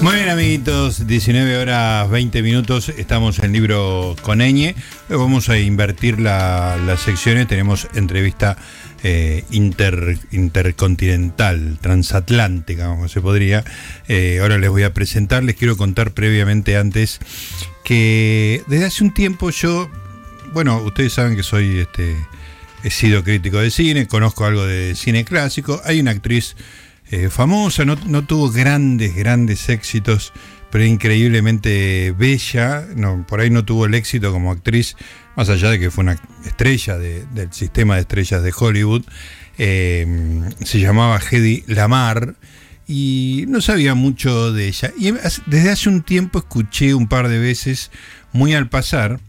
Muy bien, amiguitos, 19 horas 20 minutos, estamos en libro con Eñe. Vamos a invertir las secciones, tenemos entrevista eh, intercontinental, transatlántica, como se podría. Eh, ahora les voy a presentar, les quiero contar previamente antes que desde hace un tiempo yo, bueno, ustedes saben que soy, este, he sido crítico de cine, conozco algo de cine clásico, hay una actriz eh, famosa, no, tuvo grandes, grandes éxitos, pero increíblemente bella. Por ahí no tuvo el éxito como actriz, más allá de que fue una estrella del sistema de estrellas de Hollywood. Eh, se llamaba Hedy Lamar y no sabía mucho de ella. Y desde hace un tiempo escuché un par de veces, muy al pasar,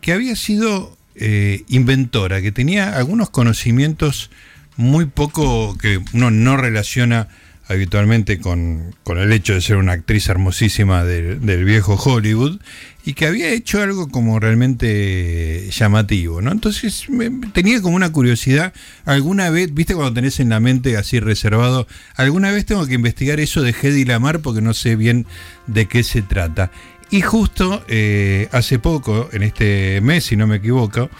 que había sido eh, inventora, que tenía algunos conocimientos muy poco que uno no relaciona habitualmente con, el hecho de ser una actriz hermosísima del, viejo Hollywood y que había hecho algo como realmente llamativo, ¿no? Entonces tenía como una curiosidad, alguna vez, viste cuando tenés en la mente así reservado, alguna vez tengo que investigar eso de Hedy Lamar porque no sé bien de qué se trata. Y justo eh, hace poco, en este mes, si no me equivoco,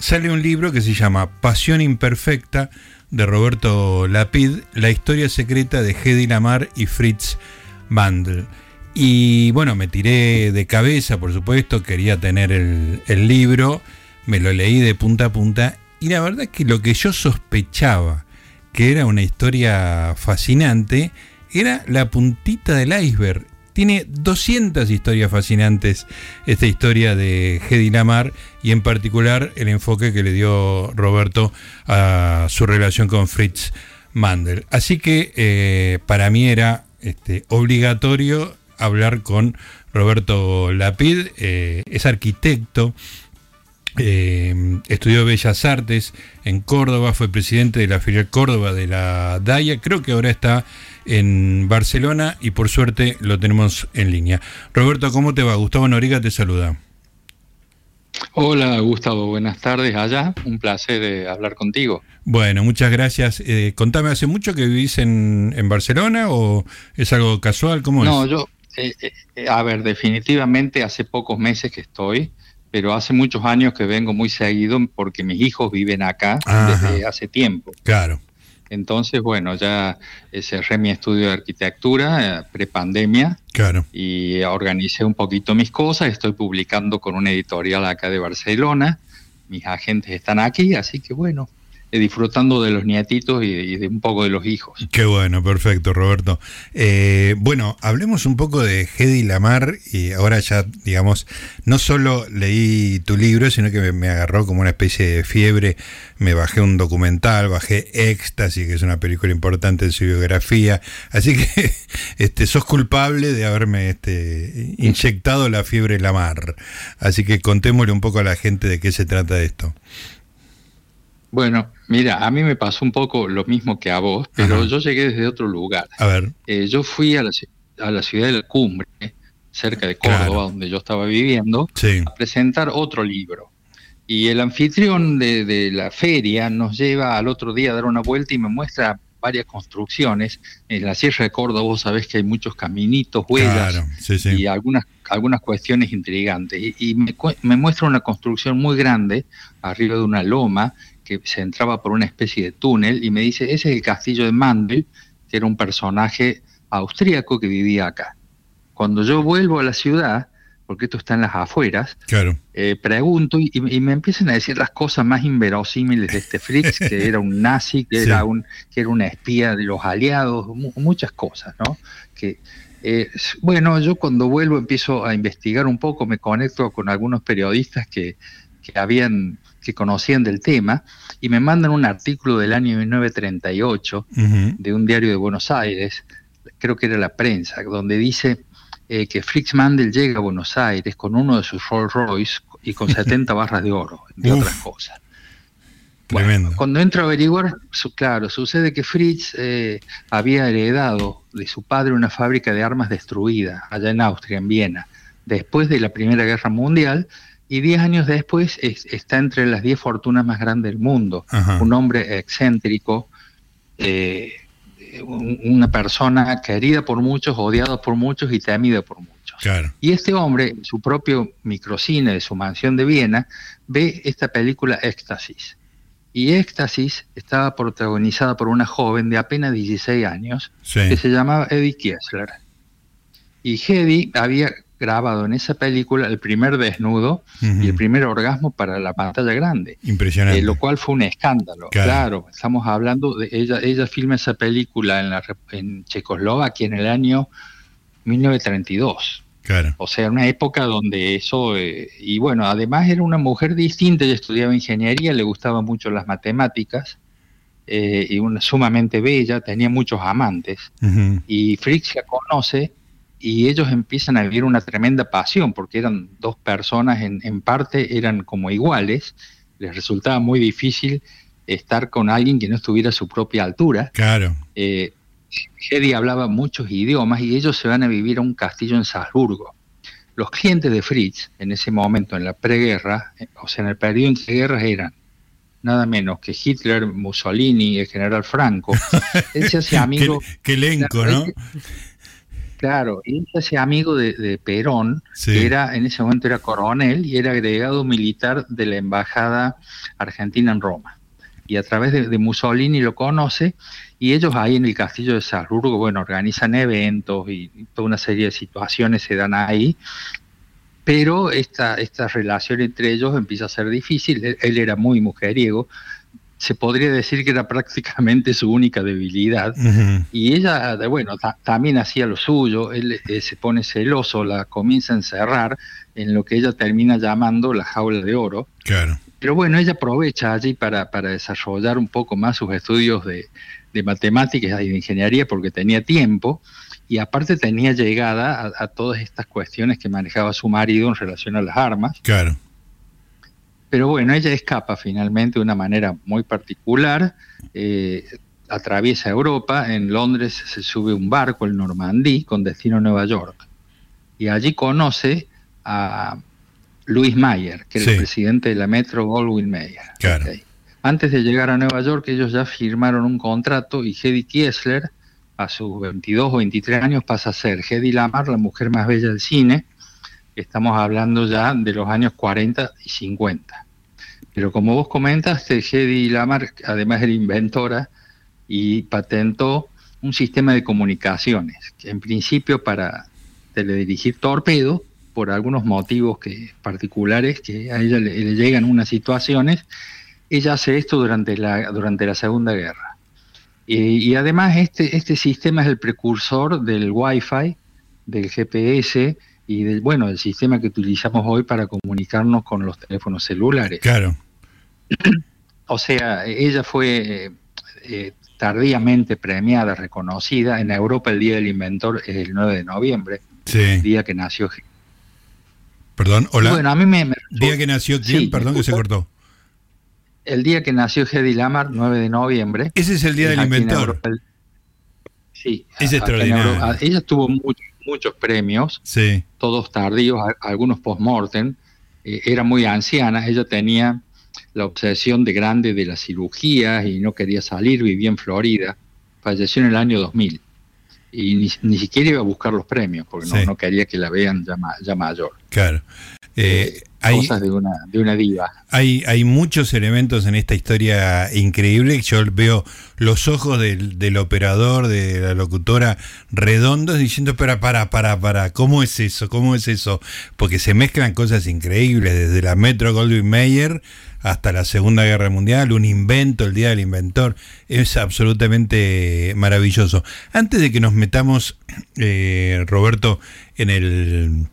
sale un libro que se llama Pasión Imperfecta de Roberto Lapid, la historia secreta de Hedy Lamar y Fritz Mandel. Y bueno, me tiré de cabeza, por supuesto, quería tener el, el libro, me lo leí de punta a punta y la verdad es que lo que yo sospechaba que era una historia fascinante era la puntita del iceberg. Tiene 200 historias fascinantes esta historia de Hedy Lamar y en particular el enfoque que le dio Roberto a su relación con Fritz Mandel. Así que eh, para mí era este, obligatorio hablar con Roberto Lapid, eh, es arquitecto, eh, estudió Bellas Artes en Córdoba, fue presidente de la filial Córdoba de la DAIA, creo que ahora está en Barcelona y por suerte lo tenemos en línea. Roberto, ¿cómo te va? Gustavo Noriga te saluda. Hola Gustavo, buenas tardes allá, un placer eh, hablar contigo. Bueno, muchas gracias. Eh, contame, ¿hace mucho que vivís en, Barcelona o es algo casual? ¿Cómo no, yo, eh, a ver, definitivamente hace pocos meses que estoy, pero hace muchos años que vengo muy seguido porque mis hijos viven acá desde hace tiempo. Claro. Entonces, bueno, ya eh, cerré mi estudio de arquitectura eh, prepandemia. Claro. Y organicé un poquito mis cosas. Estoy publicando con una editorial acá de Barcelona. Mis agentes están aquí, así que bueno, disfrutando de los nietitos y, de un poco de los hijos. Qué bueno, perfecto, Roberto. Eh, bueno, hablemos un poco de Hedy Lamar y ahora ya, digamos, no solo leí tu libro, sino que me, agarró como una especie de fiebre. Me bajé un documental, bajé Éxtasis, que es una película importante en su biografía. Así que este, sos culpable de haberme este, inyectado la fiebre Lamar. Así que contémosle un poco a la gente de qué se trata esto. Bueno, mira, a mí me pasó un poco lo mismo que a vos, pero yo llegué desde otro lugar. A ver. Eh, yo fui a la, a la, ciudad de la Cumbre, cerca de Córdoba, donde yo estaba viviendo, a presentar otro libro. Y el anfitrión de, la feria nos lleva al otro día a dar una vuelta y me muestra varias construcciones. En la Sierra de Córdoba vos sabés que hay muchos caminitos, huellas y algunas, algunas cuestiones intrigantes. Y, me, me, muestra una construcción muy grande arriba de una loma que se entraba por una especie de túnel y me dice, ese es el castillo de Mandel, que era un personaje austríaco que vivía acá. Cuando yo vuelvo a la ciudad, porque esto está en las afueras, claro. Eh, pregunto y, me empiezan a decir las cosas más inverosímiles de este Fritz, que era un nazi, que, era, un, que era una espía de los aliados, muchas cosas, ¿no? Que, eh, bueno, yo cuando vuelvo empiezo a investigar un poco, me conecto con algunos periodistas que, que habían que conocían del tema y me mandan un artículo del año 1938 de un diario de Buenos Aires, creo que era la prensa, donde dice eh, que Fritz Mandel llega a Buenos Aires con uno de sus Rolls Royce y con 70 barras de oro, entre otras cosas. cuando entro a averiguar, claro, sucede que Fritz eh, había heredado de su padre una fábrica de armas destruida allá en Austria, en Viena, después de la Primera Guerra Mundial, y diez años después está entre las diez fortunas más grandes del mundo. Un hombre excéntrico, eh, una persona querida por muchos, odiada por muchos y temida por muchos. Y este hombre, en su propio microcine de su mansión de Viena, ve esta película Éxtasis. Y Éxtasis estaba protagonizada por una joven de apenas 16 años que se llamaba Eddie Kiesler. Y Hedy había grabado en esa película el primer desnudo y el primer orgasmo para la pantalla grande. Impresionante. Eh, lo cual fue un escándalo. Claro. estamos hablando de ella, ella filma esa película en, la, en Checoslovaquia en el año 1932. Claro. O sea, una época donde eso, eh, y bueno, además era una mujer distinta, ella estudiaba ingeniería, le gustaban mucho las matemáticas, eh, y una sumamente bella, tenía muchos amantes, y Fritz la conoce y ellos empiezan a vivir una tremenda pasión, porque eran dos personas, en, en parte eran como iguales, les resultaba muy difícil estar con alguien que no estuviera a su propia altura. Claro. Eh, Hedy hablaba muchos idiomas y ellos se van a vivir a un castillo en Salzburgo. Los clientes de Fritz, en ese momento, en la preguerra, eh, o sea, en el periodo entre guerras, eran nada menos que Hitler, Mussolini, el general Franco. Él se hacía amigo. qué, elenco, ¿no? Claro, y ese amigo de, Perón, que era, en ese momento era coronel y era agregado militar de la embajada argentina en Roma. Y a través de, Mussolini lo conoce, y ellos ahí en el castillo de Salzburgo, bueno, organizan eventos y, toda una serie de situaciones se dan ahí, pero esta, esta relación entre ellos empieza a ser difícil. él era muy mujeriego, se podría decir que era prácticamente su única debilidad. Y ella, bueno, también hacía lo suyo, él eh, se pone celoso, la comienza a encerrar en lo que ella termina llamando la jaula de oro. Claro. Pero bueno, ella aprovecha allí para, para desarrollar un poco más sus estudios de, de matemáticas y de ingeniería porque tenía tiempo y aparte tenía llegada a, a todas estas cuestiones que manejaba su marido en relación a las armas. Claro. Pero bueno, ella escapa finalmente de una manera muy particular, eh, atraviesa Europa, en Londres se sube un barco, el Normandí, con destino a Nueva York. Y allí conoce a Louis Mayer, que es el presidente de la Metro Goldwyn Mayer. Antes de llegar a Nueva York, ellos ya firmaron un contrato y Hedy Kiesler, a sus 22 o 23 años, pasa a ser Hedy Lamar, la mujer más bella del cine, estamos hablando ya de los años 40 y 50. Pero como vos comentaste, Hedy Lamar además era inventora y patentó un sistema de comunicaciones, que en principio para teledirigir torpedo, por algunos motivos que, particulares que a ella le, llegan unas situaciones, ella hace esto durante la, durante la Segunda Guerra. Y además este, este sistema es el precursor del Wi-Fi, del GPS, y del, bueno, el sistema que utilizamos hoy para comunicarnos con los teléfonos celulares. Claro. O sea, ella fue eh, tardíamente premiada, reconocida. En Europa el Día del Inventor es el 9 de noviembre, el día que nació. Perdón, hola. Bueno, a mí me... ¿Día que nació quién? Perdón que se cortó. El día que nació Hedy Lamar, 9 de noviembre. Ese es el Día del Inventor. sí. Es extraordinario. Ella tuvo mucho muchos premios, todos tardíos, algunos post-mortem. Eh, era muy anciana, ella tenía la obsesión de grande de las cirugías y no quería salir, vivía en Florida. Falleció en el año 2000 y ni, siquiera iba a buscar los premios porque no, quería que la vean ya, ya mayor. Claro. Eh, hay, cosas de una, de una diva. Hay, hay muchos elementos en esta historia increíble. Yo veo los ojos del, del operador, de la locutora, redondos, diciendo, pero para, para, para, ¿cómo es eso? ¿Cómo es eso? Porque se mezclan cosas increíbles, desde la Metro Goldwyn Mayer hasta la Segunda Guerra Mundial, un invento, el Día del Inventor, es absolutamente maravilloso. Antes de que nos metamos, eh, Roberto, en el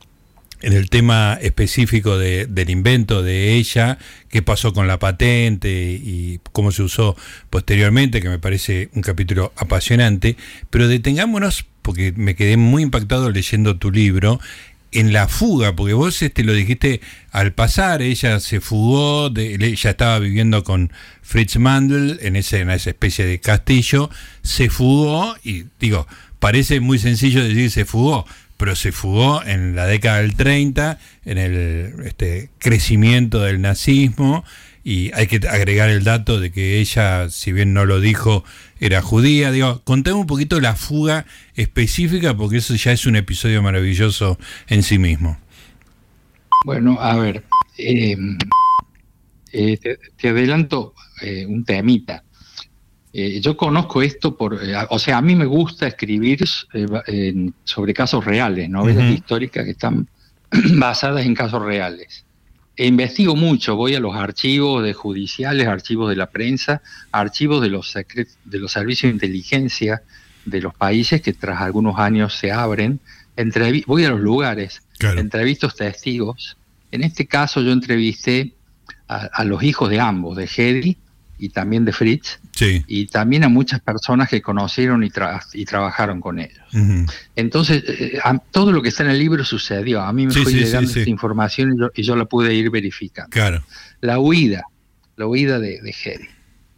en el tema específico del invento de ella, qué pasó con la patente y cómo se usó posteriormente, que me parece un capítulo apasionante, pero detengámonos, porque me quedé muy impactado leyendo tu libro, en la fuga, porque vos este, lo dijiste al pasar, ella se fugó, de, ella estaba viviendo con Fritz Mandel en, ese, en esa especie de castillo, se fugó y digo, parece muy sencillo decir se fugó, pero se fugó en la década del 30, en el este, crecimiento del nazismo, y hay que agregar el dato de que ella, si bien no lo dijo, era judía. Digo, contame un poquito la fuga específica, porque eso ya es un episodio maravilloso en sí mismo. Bueno, a ver, em, eh, te, adelanto eh, un temita. Eh, yo conozco esto por, o sea, a mí me gusta escribir sobre casos reales, novelas históricas que están basadas en casos reales. E investigo mucho, voy a los archivos de judiciales, archivos de la prensa, archivos de los, de los servicios de inteligencia de los países que tras algunos años se abren, voy a los lugares, entrevisto testigos. En este caso yo entrevisté a, los hijos de ambos, de Hedy y también de Fritz, y también a muchas personas que conocieron y, y trabajaron con ellos. Entonces, eh, todo lo que está en el libro sucedió. A mí me fue llegando esta información y yo, la pude ir verificando. Claro. La huida, la huida de, de Hedy.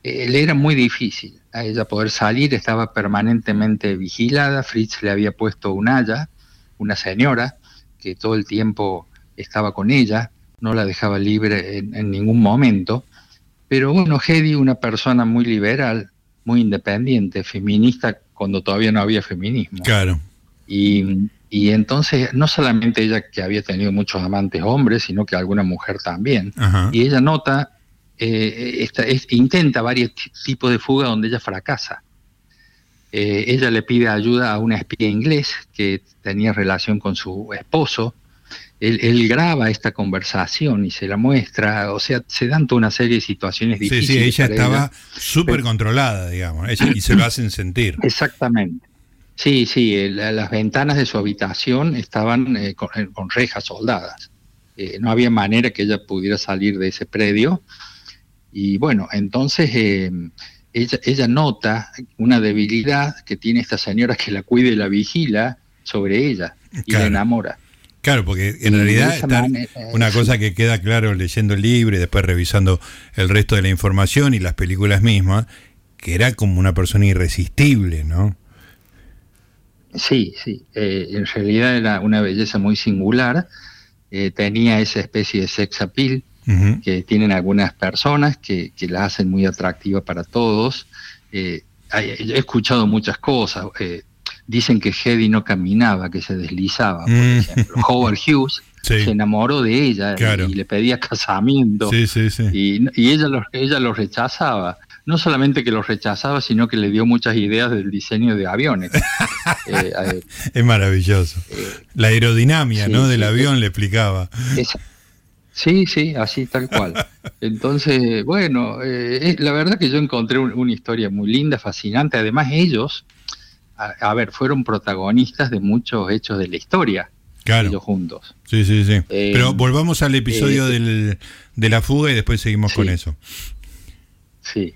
Le era muy difícil a ella poder salir, estaba permanentemente vigilada. Fritz le había puesto un haya, una señora, que todo el tiempo estaba con ella, no la dejaba libre en ningún momento. Pero bueno, Hedy, una persona muy liberal, muy independiente, feminista cuando todavía no había feminismo. Claro. Y, entonces, no solamente ella que había tenido muchos amantes hombres, sino que alguna mujer también. Y ella nota, eh, esta, intenta varios tipos de fuga donde ella fracasa. Eh, ella le pide ayuda a una espía inglés que tenía relación con su esposo él, graba esta conversación y se la muestra, o sea, se dan toda una serie de situaciones difíciles. Sí, sí, ella estaba súper controlada, digamos, y se lo hacen sentir. Exactamente. Sí, sí, las ventanas de su habitación estaban eh, eh, con, rejas soldadas. Eh, no había manera que ella pudiera salir de ese predio. Y bueno, entonces ella, ella nota una debilidad que tiene esta señora que la cuida y la vigila sobre ella y la enamora. Claro, porque en realidad una cosa que queda claro leyendo el libro y después revisando el resto de la información y las películas mismas, que era como una persona irresistible, ¿no? Sí, sí. Eh, en realidad era una belleza muy singular. Eh, tenía esa especie de sex appeal que tienen algunas personas que, que, la hacen muy atractiva para todos. Eh, he escuchado muchas cosas dicen que Hedy no caminaba, que se deslizaba, por mm. ejemplo. Howard Hughes se enamoró de ella y le pedía casamiento y, ella, lo, ella lo rechazaba. No solamente que lo rechazaba, sino que le dio muchas ideas del diseño de aviones. Eh, eh, es maravilloso. Eh, la aerodinámica ¿no? del avión le explicaba. sí, sí, así tal cual. Entonces, bueno, la verdad que yo encontré una historia muy linda, fascinante. Además, ellos, a, ver, fueron protagonistas de muchos hechos de la historia. Claro. Ellos juntos. Sí, sí, sí. Eh, Pero volvamos al episodio eh, del, de la fuga y después seguimos con eso. Sí.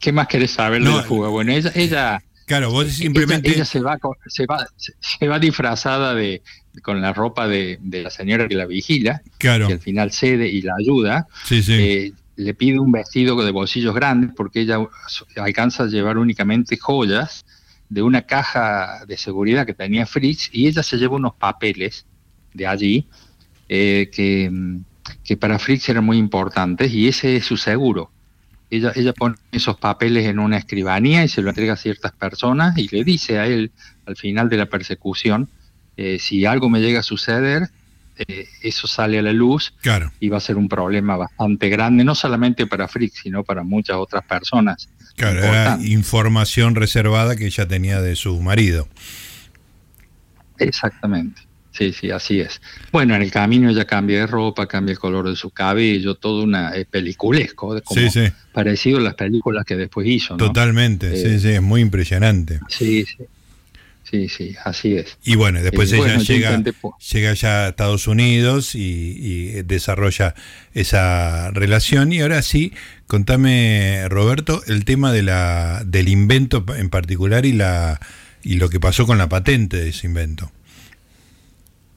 ¿Qué más querés saber de la fuga? Bueno, ella, ella Claro, vos simplemente. Ella, se, va, se, va, se va disfrazada de, con la ropa de, la señora que la vigila, claro. que al final cede y la ayuda. Sí, sí. Eh, le pide un vestido de bolsillos grandes porque ella alcanza a llevar únicamente joyas de una caja de seguridad que tenía Fritz y ella se lleva unos papeles de allí eh, que, que, para Fritz eran muy importantes y ese es su seguro. Ella, ella pone esos papeles en una escribanía y se lo entrega a ciertas personas y le dice a él al final de la persecución, eh, si algo me llega a suceder, eh, eso sale a la luz claro. y va a ser un problema bastante grande, no solamente para Fritz, sino para muchas otras personas Claro, era información reservada que ella tenía de su marido. Exactamente. Sí, sí, así es. Bueno, en el camino ella cambia de ropa, cambia el color de su cabello, todo una peliculesco, como parecido a las películas que después hizo. Totalmente, sí, eh, sí, es muy impresionante. Sí, sí. Sí, sí, así es. Y bueno, después eh, ella llega, llega ya a Estados Unidos y, desarrolla esa relación. Y ahora sí, contame, Roberto, el tema de la, del invento en particular y, la, y lo que pasó con la patente de ese invento.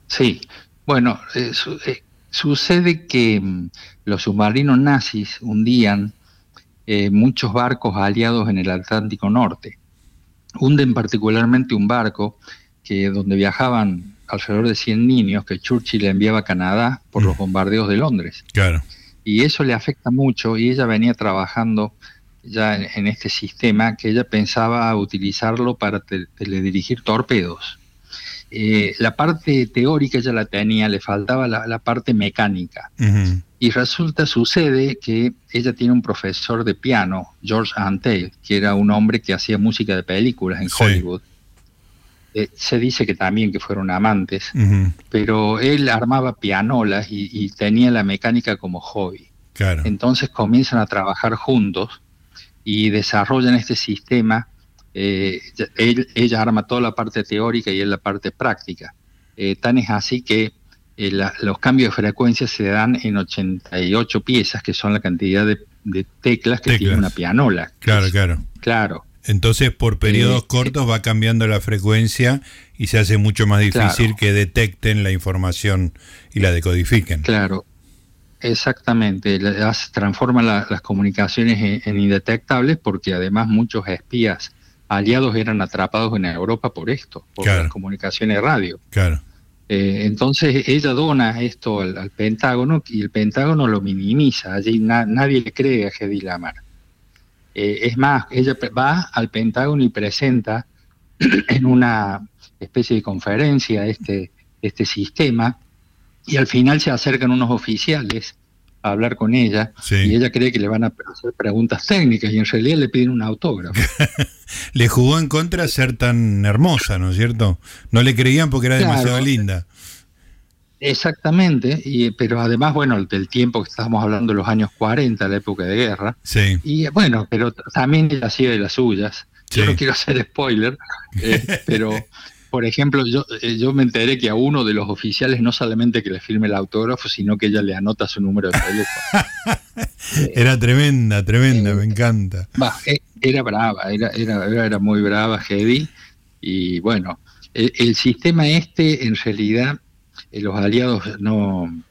Sí, bueno, eh, eh, sucede que mm, los submarinos nazis hundían muchos barcos aliados en el Atlántico Norte hunden particularmente un barco que donde viajaban alrededor de 100 niños que Churchill enviaba a Canadá por los mm. bombardeos de Londres. Claro. y eso le afecta mucho y ella venía trabajando ya en, este sistema que ella pensaba utilizarlo para teledirigir torpedos. Eh, la parte teórica ya la tenía, le faltaba la, parte mecánica. Y resulta, sucede que ella tiene un profesor de piano, George Antel, que era un hombre que hacía música de películas en Hollywood. Eh, se dice que también que fueron amantes, pero él armaba pianolas y, tenía la mecánica como hobby. Entonces comienzan a trabajar juntos y desarrollan este sistema eh, ella arma toda la parte teórica y él la parte práctica. Eh, tan es así que eh, los cambios de frecuencia se dan en 88 piezas, que son la cantidad de, teclas que tiene una pianola. Claro, claro. Claro. Entonces, por periodos cortos va cambiando la frecuencia y se hace mucho más difícil que detecten la información y la decodifiquen. Claro, exactamente. Transforma las comunicaciones en, indetectables porque además muchos espías aliados eran atrapados en Europa por esto, por las comunicaciones radio. Claro. Eh, entonces ella dona esto al, Pentágono y el Pentágono lo minimiza. Allí nadie le cree a Hedy Lamar. Eh, es más, ella va al Pentágono y presenta en una especie de conferencia este, este sistema y al final se acercan unos oficiales a hablar con ella y ella cree que le van a hacer preguntas técnicas y en realidad le piden un autógrafo. le jugó en contra ser tan hermosa, ¿no es cierto? No le creían porque era demasiado linda. Exactamente, y, pero además, bueno, del tiempo que estábamos hablando los años 40, la época de guerra. Sí. Y bueno, pero también ella hacía de las suyas. Yo no quiero hacer spoiler, eh, pero por ejemplo, yo, eh, yo me enteré que a uno de los oficiales no solamente que le firme el autógrafo, sino que ella le anota su número de teléfono. era tremenda, tremenda, me encanta. Eh, era brava, era, era, era muy brava Hedy. Y bueno, el, sistema este, en realidad, eh, los aliados no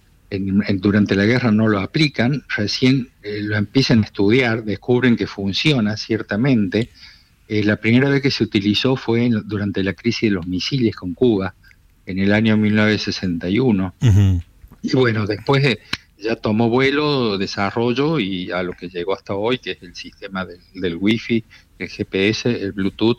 durante la guerra no lo aplican, recién lo empiezan a estudiar, descubren que funciona ciertamente eh, la primera vez que se utilizó fue durante la crisis de los misiles con Cuba, en el año 1961. Y bueno, después ya tomó vuelo, desarrollo y a lo que llegó hasta hoy, que es el sistema del, del Wi-Fi, el GPS, el Bluetooth.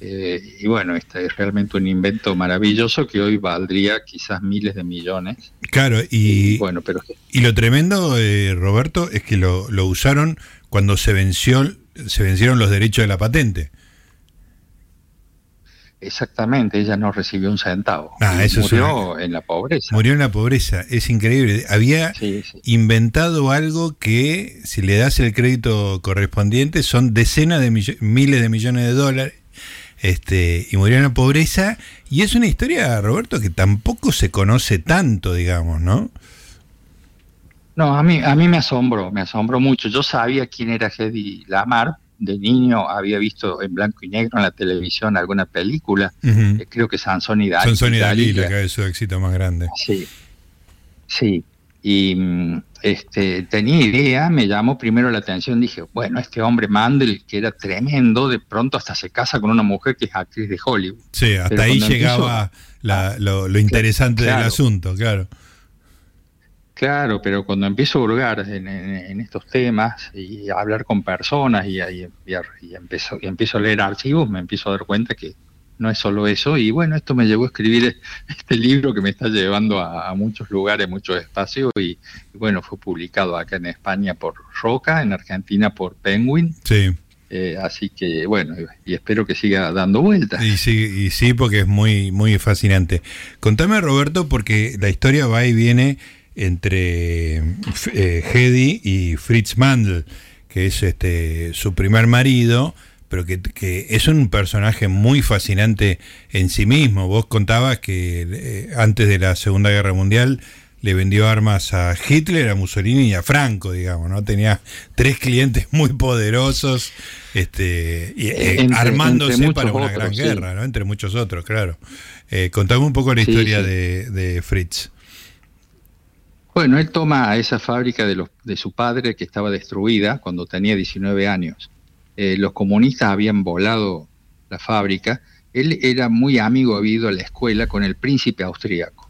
Eh, y bueno, este es realmente un invento maravilloso que hoy valdría quizás miles de millones. Claro, y, bueno, pero... y lo tremendo, eh, Roberto, es que lo, lo usaron cuando se venció se vencieron los derechos de la patente. Exactamente, ella no recibió un centavo. Ah, eso murió en la pobreza. Murió en la pobreza, es increíble. Había inventado algo que, si le das el crédito correspondiente, son decenas de miles de millones de dólares. Este, y murió en la pobreza. Y es una historia, Roberto, que tampoco se conoce tanto, digamos, ¿no? No, a mí, a mí me asombró, me asombró mucho. Yo sabía quién era Hedy Lamar, de niño había visto en blanco y negro en la televisión alguna película, eh, creo que Sansón y Dalí. Sansón y Dalí, la que es su éxito más grande. Sí, sí. Y mm, este, tenía idea, me llamó primero la atención, dije, bueno, este hombre Mandel, que era tremendo, de pronto hasta se casa con una mujer que es actriz de Hollywood. Sí, hasta ahí llegaba lo, interesante del asunto, claro. Claro, pero cuando empiezo a hurgar en, estos temas y a hablar con personas y, empiezo, empiezo, a leer archivos, me empiezo a dar cuenta que no es solo eso. Y bueno, esto me llevó a escribir este libro que me está llevando a, muchos lugares, muchos espacios. Y, bueno, fue publicado acá en España por Roca, en Argentina por Penguin. Sí. Eh, así que bueno, y espero que siga dando vueltas. Y sí, y sí, porque es muy, muy fascinante. Contame, Roberto, porque la historia va y viene entre eh, Hedy y Fritz Mandel, que es este su primer marido, pero que, es un personaje muy fascinante en sí mismo. Vos contabas que eh, antes de la Segunda Guerra Mundial le vendió armas a Hitler, a Mussolini y a Franco, digamos, ¿no? Tenía tres clientes muy poderosos, este, y, eh, armándose para una gran guerra, ¿no? Entre muchos otros, claro. contame un poco la historia De, de Fritz. Bueno, él toma esa fábrica de, los, de su padre que estaba destruida cuando tenía 19 años. Eh, los comunistas habían volado la fábrica. Él era muy amigo, había ido a la escuela con el príncipe austríaco.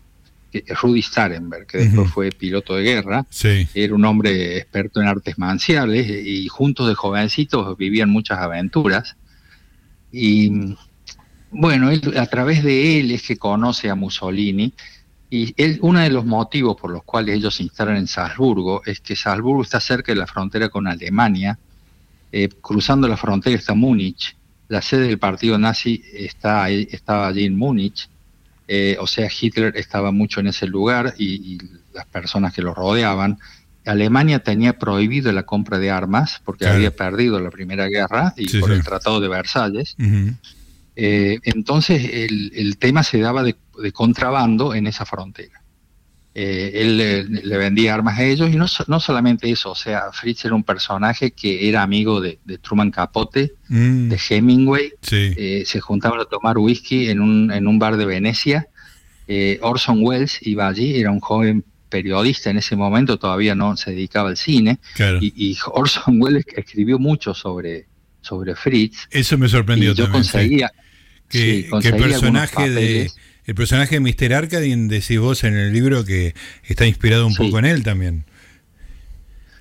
que Rudy Starenberg, que después fue piloto de guerra, era un hombre experto en artes marciales y juntos de jovencitos vivían muchas aventuras. Y bueno, a través de él es que conoce a Mussolini y él, uno de los motivos por los cuales ellos se instalan en Salzburgo es que Salzburgo está cerca de la frontera con Alemania, eh, cruzando la frontera está Múnich, la sede del partido nazi está, estaba allí en Múnich, eh, o sea, Hitler estaba mucho en ese lugar y, las personas que lo rodeaban. Alemania tenía prohibido la compra de armas porque había perdido la Primera Guerra y por el Tratado de Versalles. Eh, entonces el, tema se daba de, contrabando en esa frontera. Eh, él le, vendía armas a ellos y no, no, solamente eso, o sea, Fritz era un personaje que era amigo de, Truman Capote, mm. de Hemingway, eh, se juntaban a tomar whisky en un, en un bar de Venecia. Orson Welles iba allí, era un joven periodista en ese momento, todavía no se dedicaba al cine, y, Orson Welles escribió mucho sobre, sobre Fritz. Eso me sorprendió. yo conseguía, que, el personaje de el personaje de Mr. Arkadin decís vos en el libro que está inspirado un poco en él también.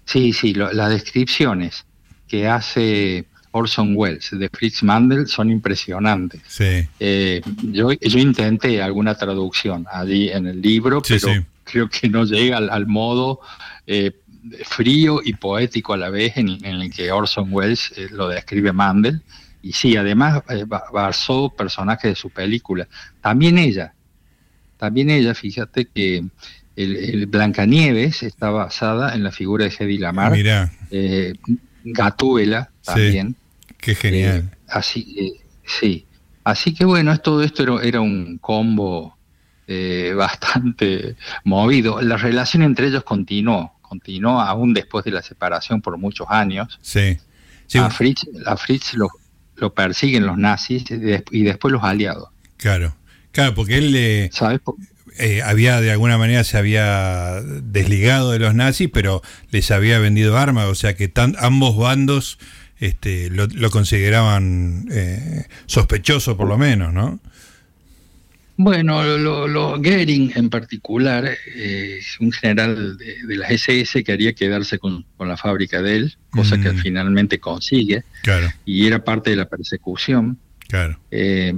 Sí, sí, las descripciones que hace Orson Welles de Fritz Mandel son impresionantes. Sí. Eh, yo, yo intenté alguna traducción allí en el libro, pero creo que no llega al, modo eh, frío y poético a la vez en, el que Orson Welles eh, lo describe Mandel. Y sí, además eh, basó personajes de su película. También ella, también ella, fíjate que el, Blancanieves está basada en la figura de Hedy Lamar. Mira. Eh, Gatúbela también. qué genial. Eh, así, eh, sí. Así que bueno, todo esto era, un combo bastante movido. La relación entre ellos continuó, continuó aún después de la separación por muchos años. Sí. A Fritz, a Fritz lo, lo persiguen los nazis y después los aliados. Claro, claro, porque él eh, eh, había de alguna manera se había desligado de los nazis, pero les había vendido armas, o sea que ambos bandos este, lo, consideraban eh, sospechoso por lo menos, ¿no? Bueno, lo, lo Goering en particular, eh, un general de, la SS quería quedarse con, la fábrica de él, cosa que mm. finalmente consigue, claro. y era parte de la persecución. Claro. Eh,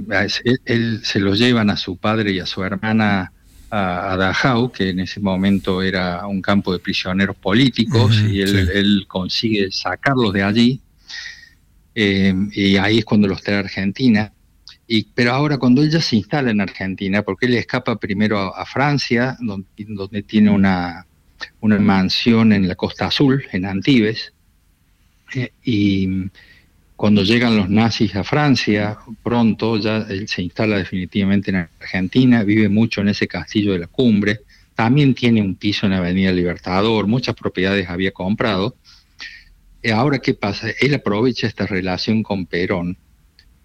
él, se lo llevan a su padre y a su hermana a, Dachau, que en ese momento era un campo de prisioneros políticos, y él, consigue sacarlos de allí, eh, y ahí es cuando los trae a Argentina pero ahora cuando ella se instala en Argentina, porque él escapa primero a, Francia, donde, tiene una, mansión en la Costa Azul, en Antibes, eh, y cuando llegan los nazis a Francia, pronto ya él se instala definitivamente en Argentina, vive mucho en ese castillo de la cumbre, también tiene un piso en Avenida Libertador, muchas propiedades había comprado. Y ahora, ¿qué pasa? Él aprovecha esta relación con Perón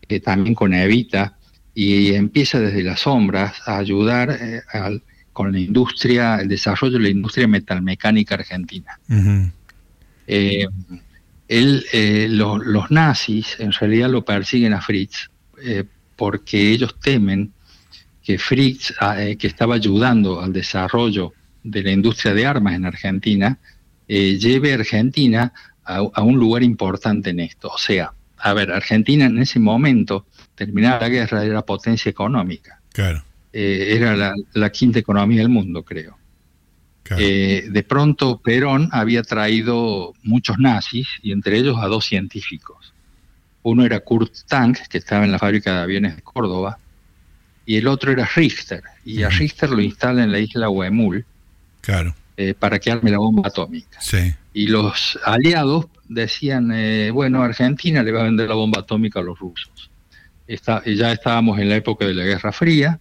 eh, también con Evita, y empieza desde las sombras a ayudar eh, con la industria, el desarrollo de la industria metalmecánica argentina. Eh, los nazis en realidad lo persiguen a Fritz porque ellos temen que Fritz, ah, que estaba ayudando al desarrollo de la industria de armas en Argentina, lleve a Argentina a, un lugar importante en esto. O sea, a ver, Argentina en ese momento, terminada la guerra, era potencia económica. Claro. Eh, era la, quinta economía del mundo, creo. Eh, de pronto Perón había traído muchos nazis y entre ellos a dos científicos. Uno era Kurt Tank, que estaba en la fábrica de aviones de Córdoba, y el otro era Richter. Y a Richter lo instala en la isla Huemul claro. Eh, para que arme la bomba atómica. Sí. Y los aliados decían, eh, bueno, Argentina le va a vender la bomba atómica a los rusos. Está, ya estábamos en la época de la Guerra Fría,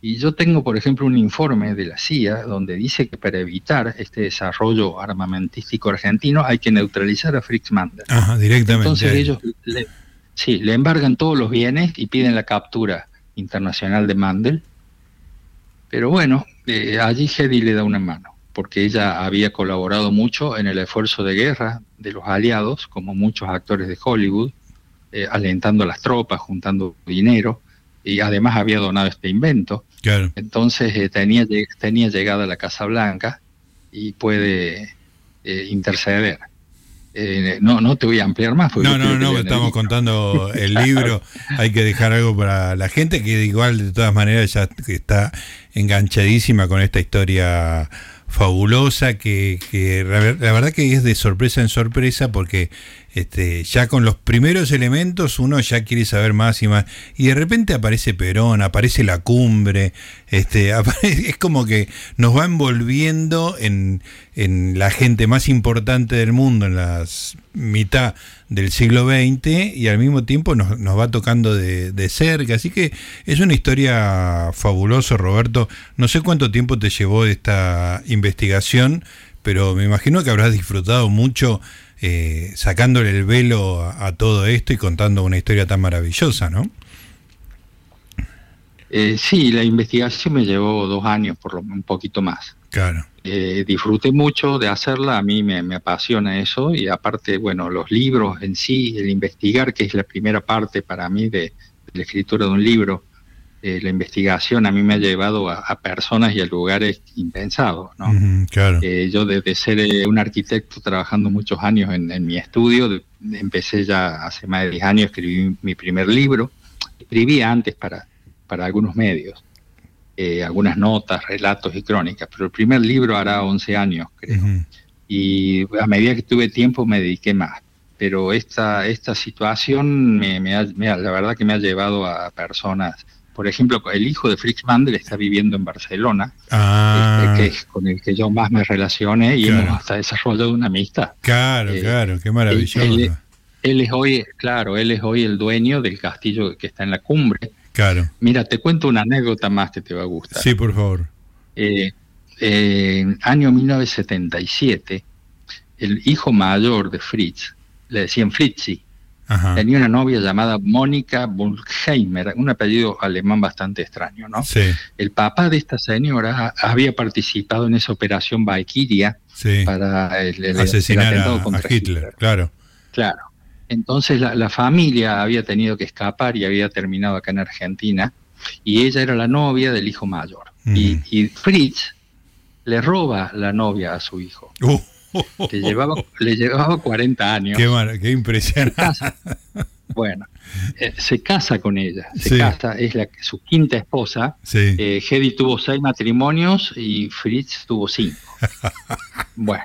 y yo tengo, por ejemplo, un informe de la CIA donde dice que para evitar este desarrollo armamentístico argentino hay que neutralizar a Fritz Mandel. Ajá, directamente. Entonces ellos le, sí, le embargan todos los bienes y piden la captura internacional de Mandel. Pero bueno, eh, allí Hedy le da una mano porque ella había colaborado mucho en el esfuerzo de guerra de los aliados, como muchos actores de Hollywood, eh, alentando a las tropas, juntando dinero, y además había donado este invento. Entonces tenía, tenía llegada a la Casa Blanca y puede interceder. Eh, no, no te voy a ampliar más. No, no, no, estamos contando el libro. Hay que dejar algo para la gente que igual de todas maneras ya está enganchadísima con esta historia fabulosa que, que la verdad que es de sorpresa en sorpresa porque este, ya con los primeros elementos uno ya quiere saber más y más. Y de repente aparece Perón, aparece la cumbre, este, es como que nos va envolviendo en, la gente más importante del mundo en la mitad del siglo XX y al mismo tiempo nos, va tocando de, de, cerca. Así que es una historia fabulosa, Roberto. No sé cuánto tiempo te llevó esta investigación, pero me imagino que habrás disfrutado mucho eh, sacándole el velo a, todo esto y contando una historia tan maravillosa, ¿no? Eh, sí, la investigación me llevó dos años, por lo un poquito más. Claro. Eh, disfruté mucho de hacerla, a mí me, apasiona eso y aparte, bueno, los libros en sí, el investigar, que es la primera parte para mí de la escritura de un libro, eh, la investigación a mí me ha llevado a, personas y a lugares impensados. ¿no? claro. Eh, yo desde ser eh, un arquitecto trabajando muchos años en, mi estudio, empecé ya hace más de 10 años, escribí mi primer libro, escribía antes para, para algunos medios, algunas notas, relatos y crónicas, pero el primer libro hará 11 años, creo. Y a medida que tuve tiempo me dediqué más pero esta, esta situación me, la verdad que me ha llevado a personas por ejemplo, el hijo de Fritz Mandel está viviendo en Barcelona, ah. este, que es con el que yo más me relacioné y hemos hasta desarrollado una amistad. Claro, eh, claro, qué maravilloso. Él, es hoy, claro, él es hoy el dueño del castillo que está en la cumbre. Claro. Mira, te cuento una anécdota más que te va a gustar. Sí, por favor. Eh, en año 1977, el hijo mayor de Fritz, le decían Fritzi, tenía una novia llamada Mónica Bulkheimer, un apellido alemán bastante extraño, ¿no? El papá de esta señora había participado en esa operación Valkyria para el, asesinar a, Hitler, claro. Claro. Entonces la, familia había tenido que escapar y había terminado acá en Argentina y ella era la novia del hijo mayor. Y, Fritz le roba la novia a su hijo. Uh. Le llevaba, le llevaba 40 años. Qué, qué impresionante. Bueno, eh, se casa con ella, se casa, es la, su quinta esposa. Sí. Eh, Hedy tuvo seis matrimonios y Fritz tuvo cinco. Bueno,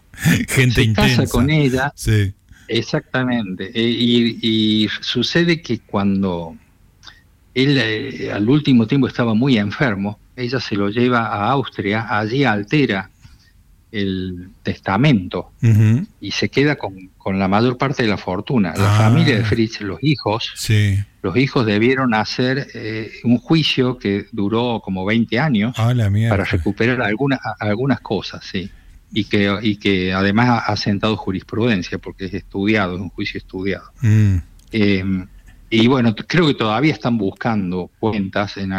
Gente se casa con ella. Sí. Exactamente. Eh, y, sucede que cuando él al último tiempo estaba muy enfermo, ella se lo lleva a Austria, allí altera el testamento y se queda con, la mayor parte de la fortuna. La ah. familia de Fritz, los hijos, los hijos debieron hacer eh, un juicio que duró como 20 años ah, para recuperar algunas, algunas cosas, sí. Y que, y que además ha sentado jurisprudencia, porque es estudiado, es un juicio estudiado. Mm. Em, y bueno, creo que todavía están buscando cuentas en,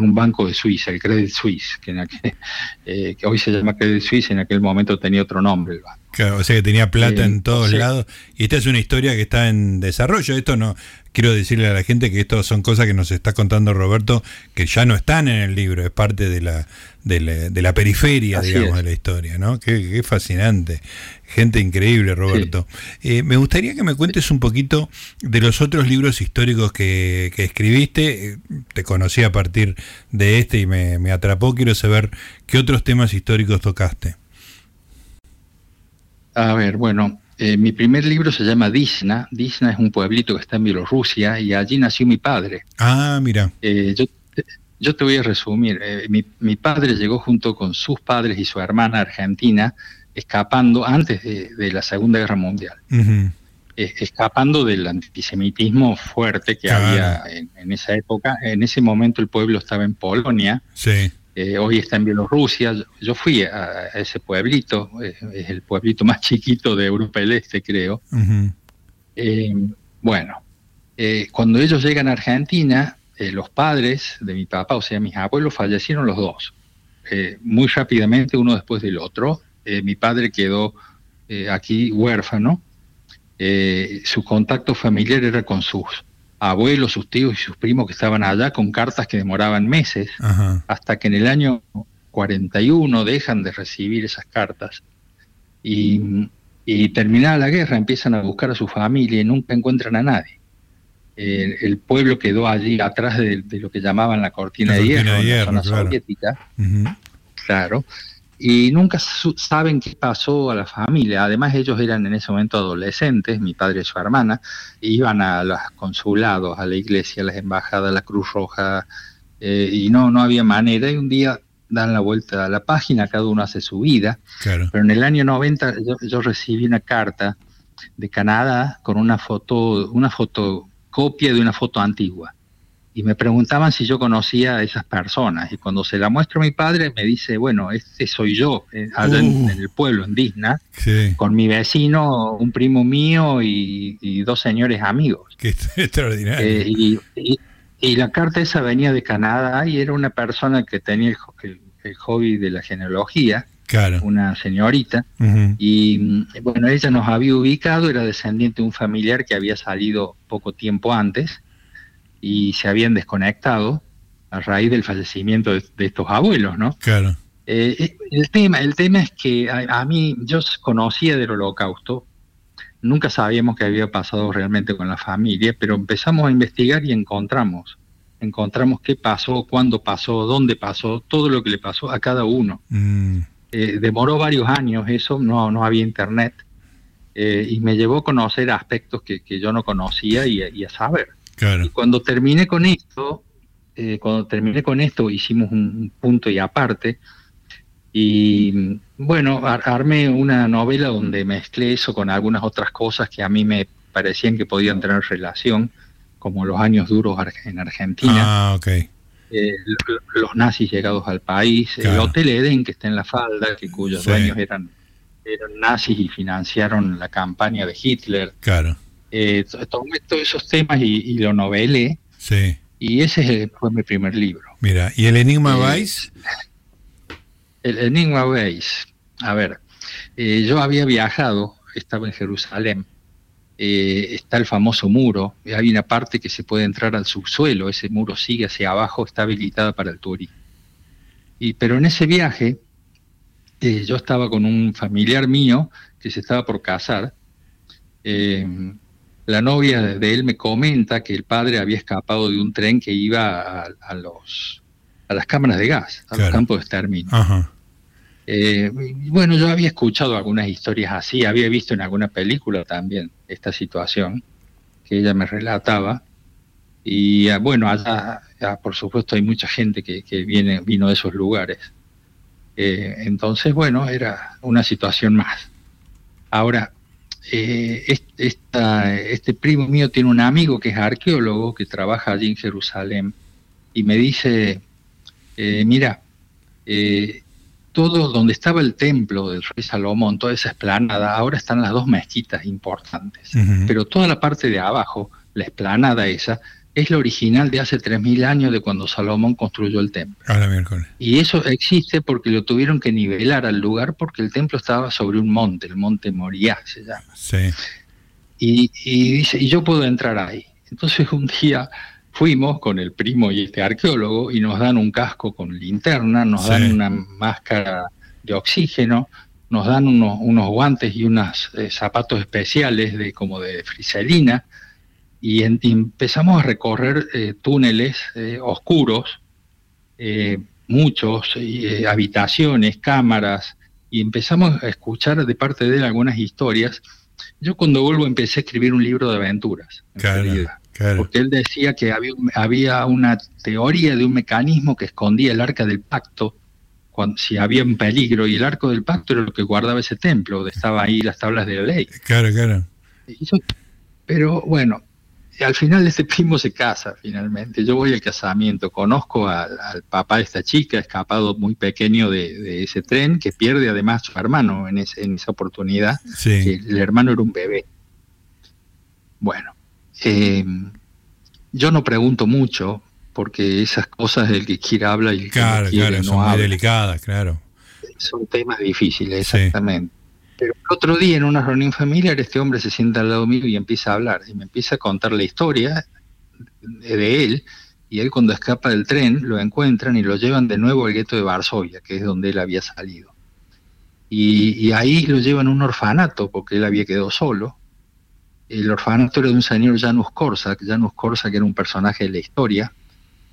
un banco de Suiza, el Credit Suisse, que, eh, que, hoy se llama Credit Suisse, en aquel momento tenía otro nombre el banco. Claro, o sea que tenía plata en todos lados. Y esta es una historia que está en desarrollo. Esto no, quiero decirle a la gente que esto son cosas que nos está contando Roberto, que ya no están en el libro, es parte de la, de la, periferia, digamos, de la historia, ¿no? Qué, fascinante. Gente increíble, Roberto. Eh, me gustaría que me cuentes un poquito de los otros libros históricos que, escribiste. Eh, te conocí a partir de este y me, me atrapó. Quiero saber qué otros temas históricos tocaste. A ver, bueno, eh, mi primer libro se llama Disna. Disna es un pueblito que está en Bielorrusia y allí nació mi padre. Ah, mira. Eh, yo, te voy a resumir. Eh, mi, padre llegó junto con sus padres y su hermana argentina, escapando antes de, la Segunda Guerra Mundial. escapando del antisemitismo fuerte que había en, en, esa época. En ese momento el pueblo estaba en Polonia. Sí. Eh, hoy está en Bielorrusia. Yo fui a, ese pueblito, es, el pueblito más chiquito de Europa del Este, creo. Eh, bueno, eh, cuando ellos llegan a Argentina, los padres de mi papá, o sea, mis abuelos, fallecieron los dos, muy rápidamente, uno después del otro. mi padre quedó aquí huérfano. su contacto familiar era con sus abuelos, sus tíos y sus primos que estaban allá con cartas que demoraban meses, hasta que en el año 41 dejan de recibir esas cartas. Y, y terminada la guerra empiezan a buscar a su familia y nunca encuentran a nadie. El, pueblo quedó allí atrás de, lo que llamaban la cortina, de hierro, la zona soviética. Claro y nunca saben qué pasó a la familia. Además, ellos eran en ese momento adolescentes, mi padre y su hermana, iban a los consulados, a la iglesia, a las embajadas, a la Cruz Roja, eh, y no, no había manera. Y un día dan la vuelta a la página, cada uno hace su vida. Pero en el año 90 yo, yo, recibí una carta de Canadá con una foto, una fotocopia de una foto antigua y me preguntaban si yo conocía a esas personas. Y cuando se la muestro a mi padre, me dice, bueno, este soy yo, eh, allá en, uh. el pueblo, en Disney, con mi vecino, un primo mío y, dos señores amigos. Qué extraordinario. Eh, y, la carta esa venía de Canadá y era una persona que tenía el, hobby de la genealogía. Claro. una señorita, y mm, bueno, ella nos había ubicado, era descendiente de un familiar que había salido poco tiempo antes, y se habían desconectado a raíz del fallecimiento de, estos abuelos, ¿no? Claro. Eh, eh, el, tema, el tema es que a, mí, yo conocía del holocausto, nunca sabíamos qué había pasado realmente con la familia, pero empezamos a investigar y encontramos, encontramos qué pasó, cuándo pasó, dónde pasó, todo lo que le pasó a cada uno. Mm. Eh, demoró varios años eso, no, no había internet, y me llevó a conocer aspectos que, yo no conocía y a saber. Y cuando terminé con esto, eh, cuando terminé con esto, hicimos un punto y aparte. Y bueno, armé una novela donde mezclé eso con algunas otras cosas que a mí me parecían que podían tener relación, como los años duros en Argentina. Ah. Eh, los nazis llegados al país, el Hotel Eden que está en la falda, que cuyos dueños eran, eran nazis y financiaron la campaña de Hitler. Claro eh, tomé todos esos temas y, lo novelé. Sí. Y ese fue mi primer libro. Mira, ¿y el Enigma eh, Weiss? El Enigma Weiss. A ver, eh, yo había viajado, estaba en Jerusalén. Eh, está el famoso muro, hay una parte que se puede entrar al subsuelo, ese muro sigue hacia abajo, está habilitada para el turismo. Y, pero en ese viaje, yo estaba con un familiar mío que se estaba por casar, eh, la novia de él me comenta que el padre había escapado de un tren que iba a, los, a las cámaras de gas, a los campos de exterminio. Eh, bueno, yo había escuchado algunas historias así, había visto en alguna película también esta situación que ella me relataba. Y ah, bueno, allá, por supuesto hay mucha gente que, viene, vino de esos lugares. Eh, entonces, bueno, era una situación más. Ahora, eh, este primo mío tiene un amigo que es arqueólogo, que trabaja allí en Jerusalén, y me dice, eh, mira, eh, todo donde estaba el templo del rey Salomón, toda esa esplanada, ahora están las dos mezquitas importantes, pero toda la parte de abajo, la esplanada esa, es la original de hace 3.000 años de cuando Salomón construyó el templo. Y eso existe porque lo tuvieron que nivelar al lugar porque el templo estaba sobre un monte, el monte Moriah se llama. Sí. Y, dice, y yo puedo entrar ahí. Entonces un día fuimos con el primo y este arqueólogo y nos dan un casco con linterna, nos dan una máscara de oxígeno, nos dan unos, unos guantes y unos eh, zapatos especiales de como de friselina y, empezamos a recorrer eh, túneles eh, oscuros, eh, muchos, habitaciones, cámaras, y empezamos a escuchar de parte de él algunas historias. Yo cuando vuelvo empecé a escribir un libro de aventuras, porque él decía que había, había una teoría de un mecanismo que escondía el arca del pacto cuando, si había un peligro, y el arco del pacto era lo que guardaba ese templo, donde estaban ahí las tablas de la ley. Claro, claro. Pero bueno, al final este primo se casa finalmente. Yo voy al casamiento, conozco al, papá de esta chica, escapado muy pequeño de, ese tren, que pierde además su hermano en, esa oportunidad. el hermano era un bebé. Bueno, eh, yo no pregunto mucho, porque esas cosas el que quiere habla y el que no quiere son muy delicadas, claro. Son temas difíciles, exactamente. Pero otro día en una reunión familiar este hombre se sienta al lado mío y empieza a hablar y me empieza a contar la historia de él, y él cuando escapa del tren lo encuentran y lo llevan de nuevo al gueto de Varsovia, que es donde él había salido. Y, ahí lo llevan a un orfanato, porque él había quedado solo. El orfanato era de un señor Janusz Korczak, Janusz Korczak era un personaje de la historia,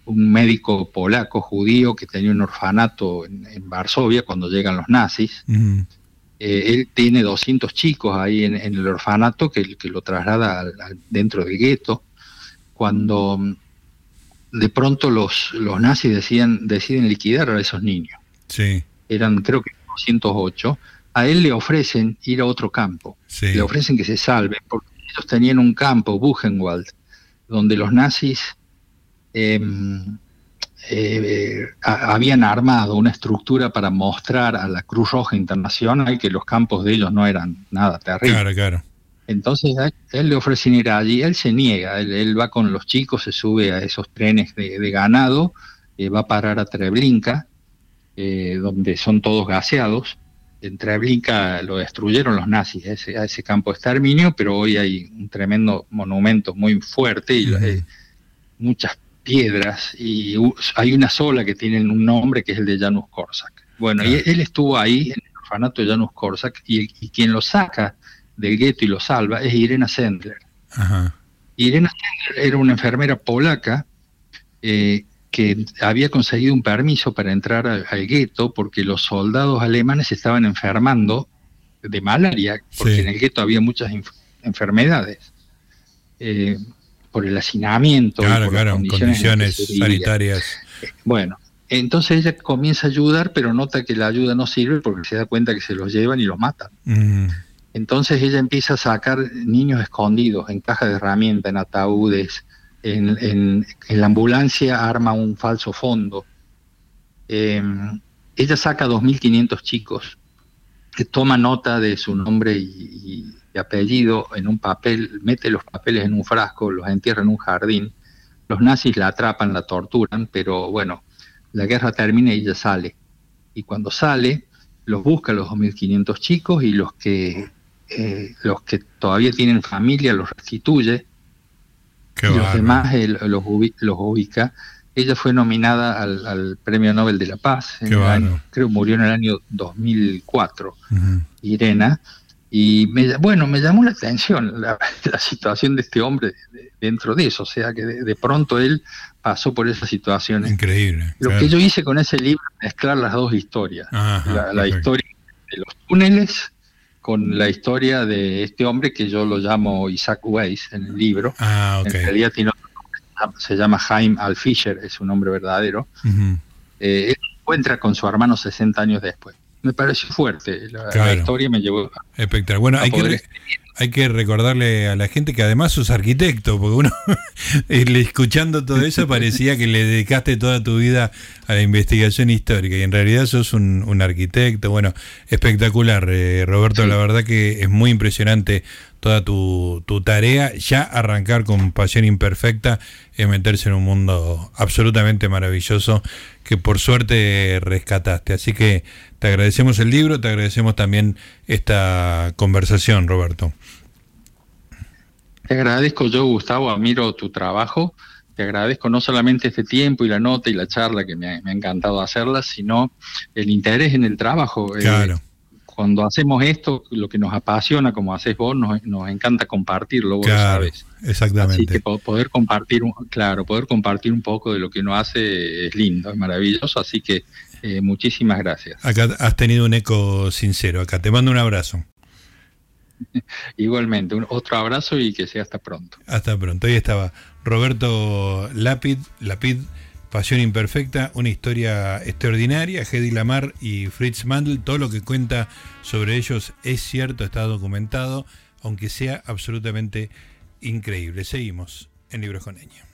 un médico polaco judío que tenía un orfanato en, Varsovia cuando llegan los nazis. Eh, él tiene 200 chicos ahí en, el orfanato que, que lo traslada dentro del gueto. Cuando mm, de pronto los, los nazis deciden, deciden liquidar a esos niños. Sí. Eran creo que 208. A él le ofrecen ir a otro campo. Le ofrecen que se salve, porque ellos tenían un campo, Buchenwald, donde los nazis em, eh, habían armado una estructura para mostrar a la Cruz Roja Internacional que los campos de ellos no eran nada terribles. Claro, claro. Entonces él le ofrecen ir allí, él se niega, él, va con los chicos, se sube a esos trenes de, ganado, eh, va a parar a Treblinka, eh, donde son todos gaseados. En Treblinka lo destruyeron los nazis, ese, a ese campo de exterminio, pero hoy hay un tremendo monumento muy fuerte y muchas piedras y hay una sola que tiene un nombre que es el de Janusz Korczak. Bueno, y él estuvo ahí en el orfanato de Janusz Korczak y, quien lo saca del gueto y lo salva es Irena Sendler. Irena Sendler era una enfermera polaca eh, que había conseguido un permiso para entrar al, gueto porque los soldados alemanes estaban enfermando de malaria, porque en el gueto había muchas enfermedades. Eh, por el hacinamiento, por las condiciones, sanitarias. Bueno, entonces ella comienza a ayudar, pero nota que la ayuda no sirve porque se da cuenta que se los llevan y los matan. Mm. Entonces ella empieza a sacar niños escondidos en cajas de herramientas, en ataúdes, en, la ambulancia arma un falso fondo. Em, ella saca 2.500 chicos, que toma nota de su nombre y, apellido en un papel, mete los papeles en un frasco, los entierra en un jardín. Los nazis la atrapan, la torturan, pero bueno, la guerra termina y ella sale. Y cuando sale, los busca los 2.500 chicos y los que, eh, los que todavía tienen familia los restituye. y los demás los, ubica, Ella fue nominada al, Premio Nobel de la Paz, en creo murió en el año 2004, Irena, y me, bueno, me llamó la atención la, situación de este hombre dentro de eso, o sea que de, pronto él pasó por esa situación. Increíble. Lo que yo hice con ese libro es mezclar las dos historias, la, historia de los túneles con la historia de este hombre que yo lo llamo Isaac Weiss en el libro. Ah, En realidad se llama Jaime Alfischer, es su nombre verdadero. Eh, él se encuentra con su hermano 60 años después me pareció fuerte. La, historia me llevó Espectacular. Bueno, hay que, hay que recordarle a la gente que además sos arquitecto, porque uno, escuchando todo eso, parecía que le dedicaste toda tu vida a la investigación histórica y en realidad sos un, arquitecto. Bueno, espectacular, eh, Roberto. La verdad que es muy impresionante toda tu, tu, tarea. Ya arrancar con Pasión Imperfecta es meterse en un mundo absolutamente maravilloso que por suerte rescataste. Así que te agradecemos el libro, te agradecemos también esta conversación, Roberto. Te agradezco yo, Gustavo, admiro tu trabajo. Te agradezco no solamente este tiempo y la nota y la charla que me ha, encantado hacerla, sino el interés en el trabajo. Eh, claro. Cuando hacemos esto, lo que nos apasiona, como haces vos, nos, encanta compartirlo, vos claro, lo sabes. Exactamente. Así que poder compartir, claro, poder compartir un poco de lo que uno hace es lindo, es maravilloso. Así que eh, muchísimas gracias. Acá has tenido un eco sincero. Acá te mando un abrazo. Igualmente, un otro abrazo y que sea hasta pronto. Hasta pronto. Ahí estaba Roberto Lápid, Lapid, Pasión Imperfecta, una historia extraordinaria. Hedy Lamar y Fritz Mandel, todo lo que cuenta sobre ellos es cierto, está documentado, aunque sea absolutamente increíble. Seguimos en Libros con Eña.